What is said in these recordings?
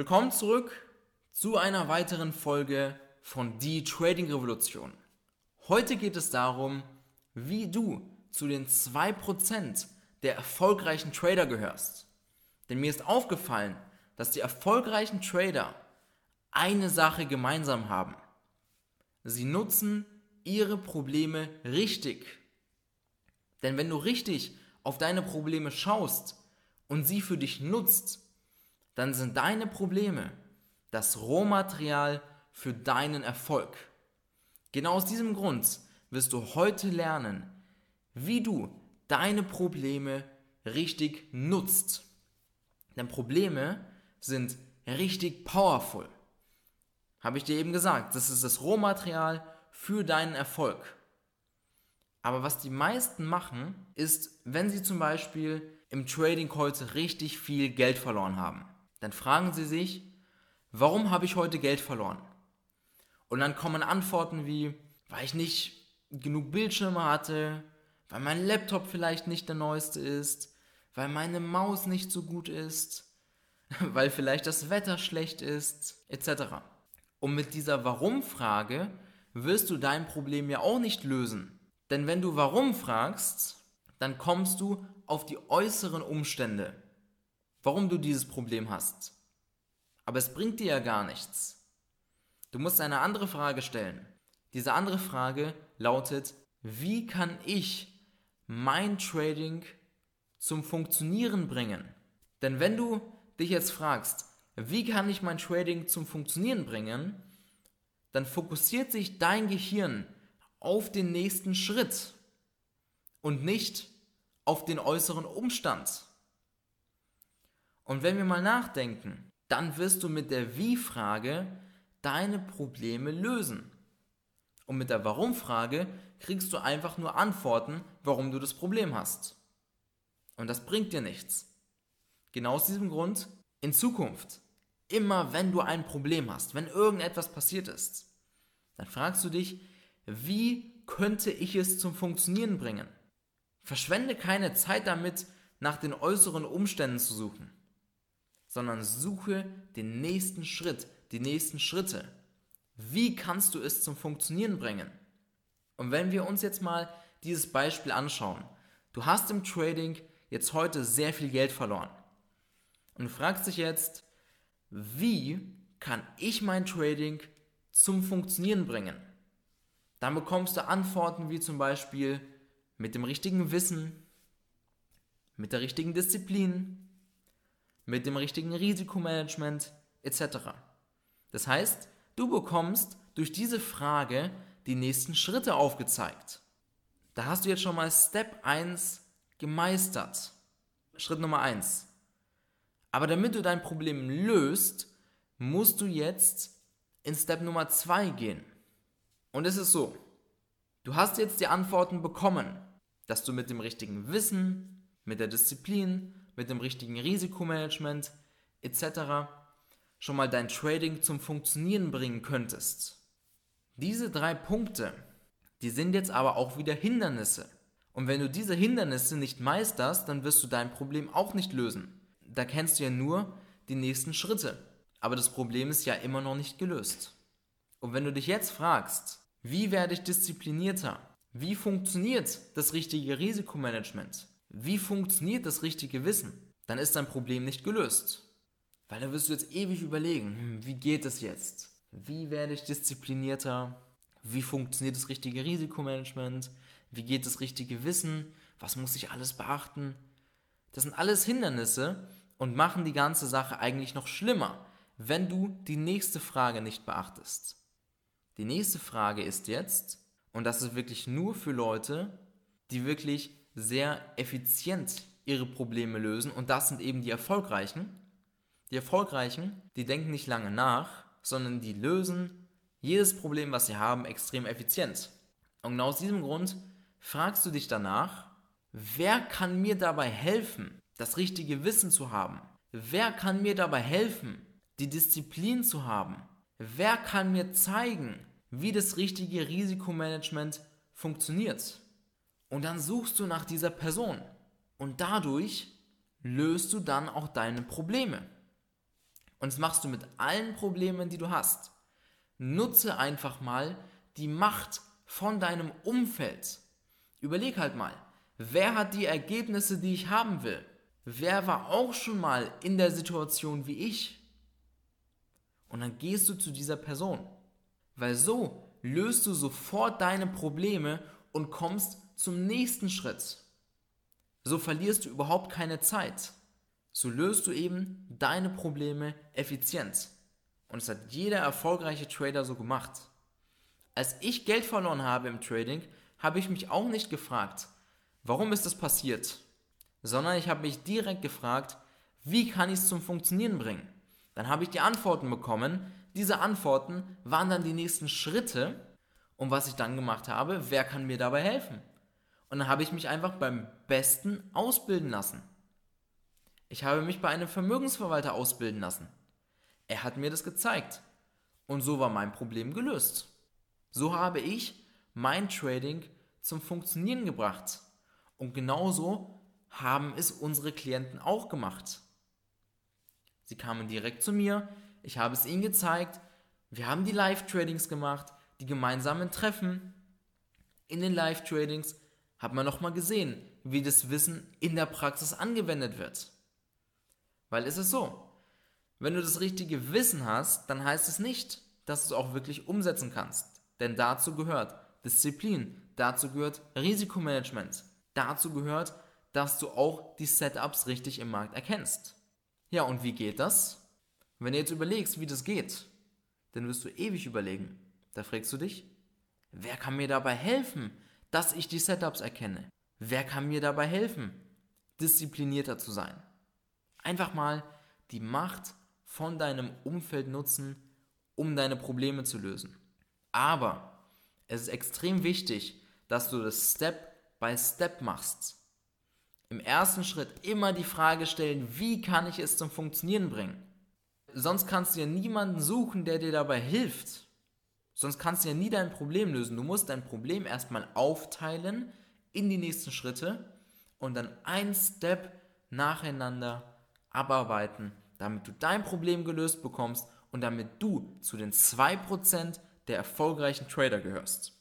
Willkommen zurück zu einer weiteren Folge von Die Trading Revolution. Heute geht es darum, wie du zu den 2% der erfolgreichen Trader gehörst. Denn mir ist aufgefallen, dass die erfolgreichen Trader eine Sache gemeinsam haben. Sie nutzen ihre Probleme richtig. Denn wenn du richtig auf deine Probleme schaust und sie für dich nutzt, dann sind deine Probleme das Rohmaterial für deinen Erfolg. Genau aus diesem Grund wirst du heute lernen, wie du deine Probleme richtig nutzt. Denn Probleme sind richtig powerful. Habe ich dir eben gesagt, das ist das Rohmaterial für deinen Erfolg. Aber was die meisten machen, ist, wenn sie zum Beispiel im Trading heute richtig viel Geld verloren haben dann fragen Sie sich, warum habe ich heute Geld verloren? Und dann kommen Antworten wie, weil ich nicht genug Bildschirme hatte, weil mein Laptop vielleicht nicht der neueste ist, weil meine Maus nicht so gut ist, weil vielleicht das Wetter schlecht ist, etc. Und mit dieser Warum-Frage wirst du dein Problem ja auch nicht lösen. Denn wenn du Warum fragst, dann kommst du auf die äußeren Umstände warum du dieses Problem hast. Aber es bringt dir ja gar nichts. Du musst eine andere Frage stellen. Diese andere Frage lautet, wie kann ich mein Trading zum Funktionieren bringen? Denn wenn du dich jetzt fragst, wie kann ich mein Trading zum Funktionieren bringen, dann fokussiert sich dein Gehirn auf den nächsten Schritt und nicht auf den äußeren Umstand. Und wenn wir mal nachdenken, dann wirst du mit der Wie-Frage deine Probleme lösen. Und mit der Warum-Frage kriegst du einfach nur Antworten, warum du das Problem hast. Und das bringt dir nichts. Genau aus diesem Grund, in Zukunft, immer wenn du ein Problem hast, wenn irgendetwas passiert ist, dann fragst du dich, wie könnte ich es zum Funktionieren bringen? Verschwende keine Zeit damit, nach den äußeren Umständen zu suchen sondern suche den nächsten Schritt, die nächsten Schritte. Wie kannst du es zum Funktionieren bringen? Und wenn wir uns jetzt mal dieses Beispiel anschauen, du hast im Trading jetzt heute sehr viel Geld verloren und fragst dich jetzt, wie kann ich mein Trading zum Funktionieren bringen? Dann bekommst du Antworten wie zum Beispiel mit dem richtigen Wissen, mit der richtigen Disziplin, mit dem richtigen Risikomanagement etc. Das heißt, du bekommst durch diese Frage die nächsten Schritte aufgezeigt. Da hast du jetzt schon mal Step 1 gemeistert. Schritt Nummer 1. Aber damit du dein Problem löst, musst du jetzt in Step Nummer 2 gehen. Und es ist so, du hast jetzt die Antworten bekommen, dass du mit dem richtigen Wissen, mit der Disziplin mit dem richtigen Risikomanagement etc. schon mal dein Trading zum Funktionieren bringen könntest. Diese drei Punkte, die sind jetzt aber auch wieder Hindernisse. Und wenn du diese Hindernisse nicht meisterst, dann wirst du dein Problem auch nicht lösen. Da kennst du ja nur die nächsten Schritte. Aber das Problem ist ja immer noch nicht gelöst. Und wenn du dich jetzt fragst, wie werde ich disziplinierter? Wie funktioniert das richtige Risikomanagement? Wie funktioniert das richtige Wissen, dann ist dein Problem nicht gelöst. Weil da wirst du jetzt ewig überlegen, hm, wie geht es jetzt? Wie werde ich disziplinierter? Wie funktioniert das richtige Risikomanagement? Wie geht das richtige Wissen? Was muss ich alles beachten? Das sind alles Hindernisse und machen die ganze Sache eigentlich noch schlimmer, wenn du die nächste Frage nicht beachtest. Die nächste Frage ist jetzt, und das ist wirklich nur für Leute, die wirklich sehr effizient ihre Probleme lösen und das sind eben die Erfolgreichen. Die Erfolgreichen, die denken nicht lange nach, sondern die lösen jedes Problem, was sie haben, extrem effizient. Und genau aus diesem Grund fragst du dich danach, wer kann mir dabei helfen, das richtige Wissen zu haben? Wer kann mir dabei helfen, die Disziplin zu haben? Wer kann mir zeigen, wie das richtige Risikomanagement funktioniert? Und dann suchst du nach dieser Person. Und dadurch löst du dann auch deine Probleme. Und das machst du mit allen Problemen, die du hast. Nutze einfach mal die Macht von deinem Umfeld. Überleg halt mal, wer hat die Ergebnisse, die ich haben will? Wer war auch schon mal in der Situation wie ich? Und dann gehst du zu dieser Person. Weil so löst du sofort deine Probleme und kommst zum nächsten Schritt. So verlierst du überhaupt keine Zeit. So löst du eben deine Probleme effizient. Und es hat jeder erfolgreiche Trader so gemacht. Als ich Geld verloren habe im Trading, habe ich mich auch nicht gefragt, warum ist das passiert, sondern ich habe mich direkt gefragt, wie kann ich es zum Funktionieren bringen. Dann habe ich die Antworten bekommen. Diese Antworten waren dann die nächsten Schritte. Und was ich dann gemacht habe, wer kann mir dabei helfen? Und dann habe ich mich einfach beim Besten ausbilden lassen. Ich habe mich bei einem Vermögensverwalter ausbilden lassen. Er hat mir das gezeigt. Und so war mein Problem gelöst. So habe ich mein Trading zum Funktionieren gebracht. Und genauso haben es unsere Klienten auch gemacht. Sie kamen direkt zu mir, ich habe es ihnen gezeigt, wir haben die Live-Tradings gemacht, die gemeinsamen Treffen. In den Live-Tradings hat man nochmal gesehen, wie das Wissen in der Praxis angewendet wird. Weil es ist so, wenn du das richtige Wissen hast, dann heißt es nicht, dass du es auch wirklich umsetzen kannst. Denn dazu gehört Disziplin, dazu gehört Risikomanagement, dazu gehört, dass du auch die Setups richtig im Markt erkennst. Ja, und wie geht das? Wenn du jetzt überlegst, wie das geht, dann wirst du ewig überlegen. Da fragst du dich, wer kann mir dabei helfen, dass ich die Setups erkenne? Wer kann mir dabei helfen, disziplinierter zu sein? Einfach mal die Macht von deinem Umfeld nutzen, um deine Probleme zu lösen. Aber es ist extrem wichtig, dass du das Step by Step machst. Im ersten Schritt immer die Frage stellen, wie kann ich es zum Funktionieren bringen? Sonst kannst du ja niemanden suchen, der dir dabei hilft. Sonst kannst du ja nie dein Problem lösen. Du musst dein Problem erstmal aufteilen in die nächsten Schritte und dann ein Step nacheinander abarbeiten, damit du dein Problem gelöst bekommst und damit du zu den 2% der erfolgreichen Trader gehörst.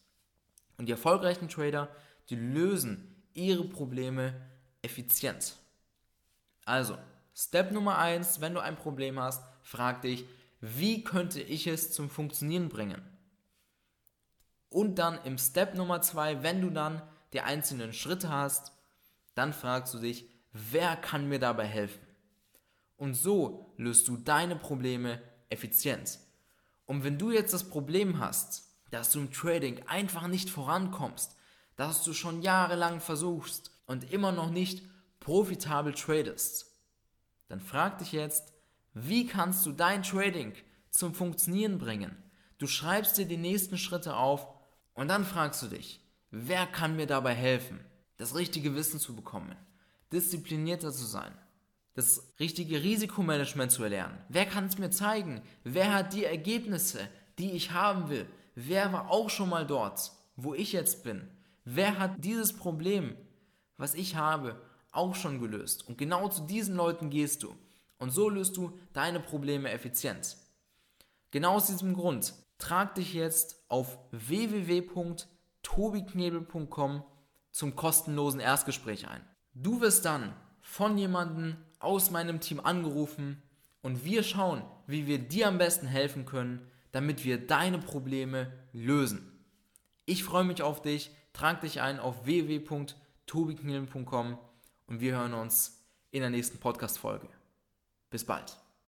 Und die erfolgreichen Trader, die lösen ihre Probleme effizient. Also, Step Nummer 1, wenn du ein Problem hast, frag dich, wie könnte ich es zum Funktionieren bringen? Und dann im Step Nummer 2, wenn du dann die einzelnen Schritte hast, dann fragst du dich, wer kann mir dabei helfen? Und so löst du deine Probleme effizient. Und wenn du jetzt das Problem hast, dass du im Trading einfach nicht vorankommst, dass du schon jahrelang versuchst und immer noch nicht profitabel tradest, dann frag dich jetzt, wie kannst du dein Trading zum Funktionieren bringen? Du schreibst dir die nächsten Schritte auf und dann fragst du dich, wer kann mir dabei helfen, das richtige Wissen zu bekommen, disziplinierter zu sein, das richtige Risikomanagement zu erlernen. Wer kann es mir zeigen? Wer hat die Ergebnisse, die ich haben will? Wer war auch schon mal dort, wo ich jetzt bin? Wer hat dieses Problem, was ich habe, auch schon gelöst? Und genau zu diesen Leuten gehst du. Und so löst du deine Probleme effizient. Genau aus diesem Grund trag dich jetzt auf www.tobiknebel.com zum kostenlosen Erstgespräch ein. Du wirst dann von jemandem aus meinem Team angerufen und wir schauen, wie wir dir am besten helfen können, damit wir deine Probleme lösen. Ich freue mich auf dich, trag dich ein auf www.tobiknielen.com und wir hören uns in der nächsten Podcast-Folge. Bis bald.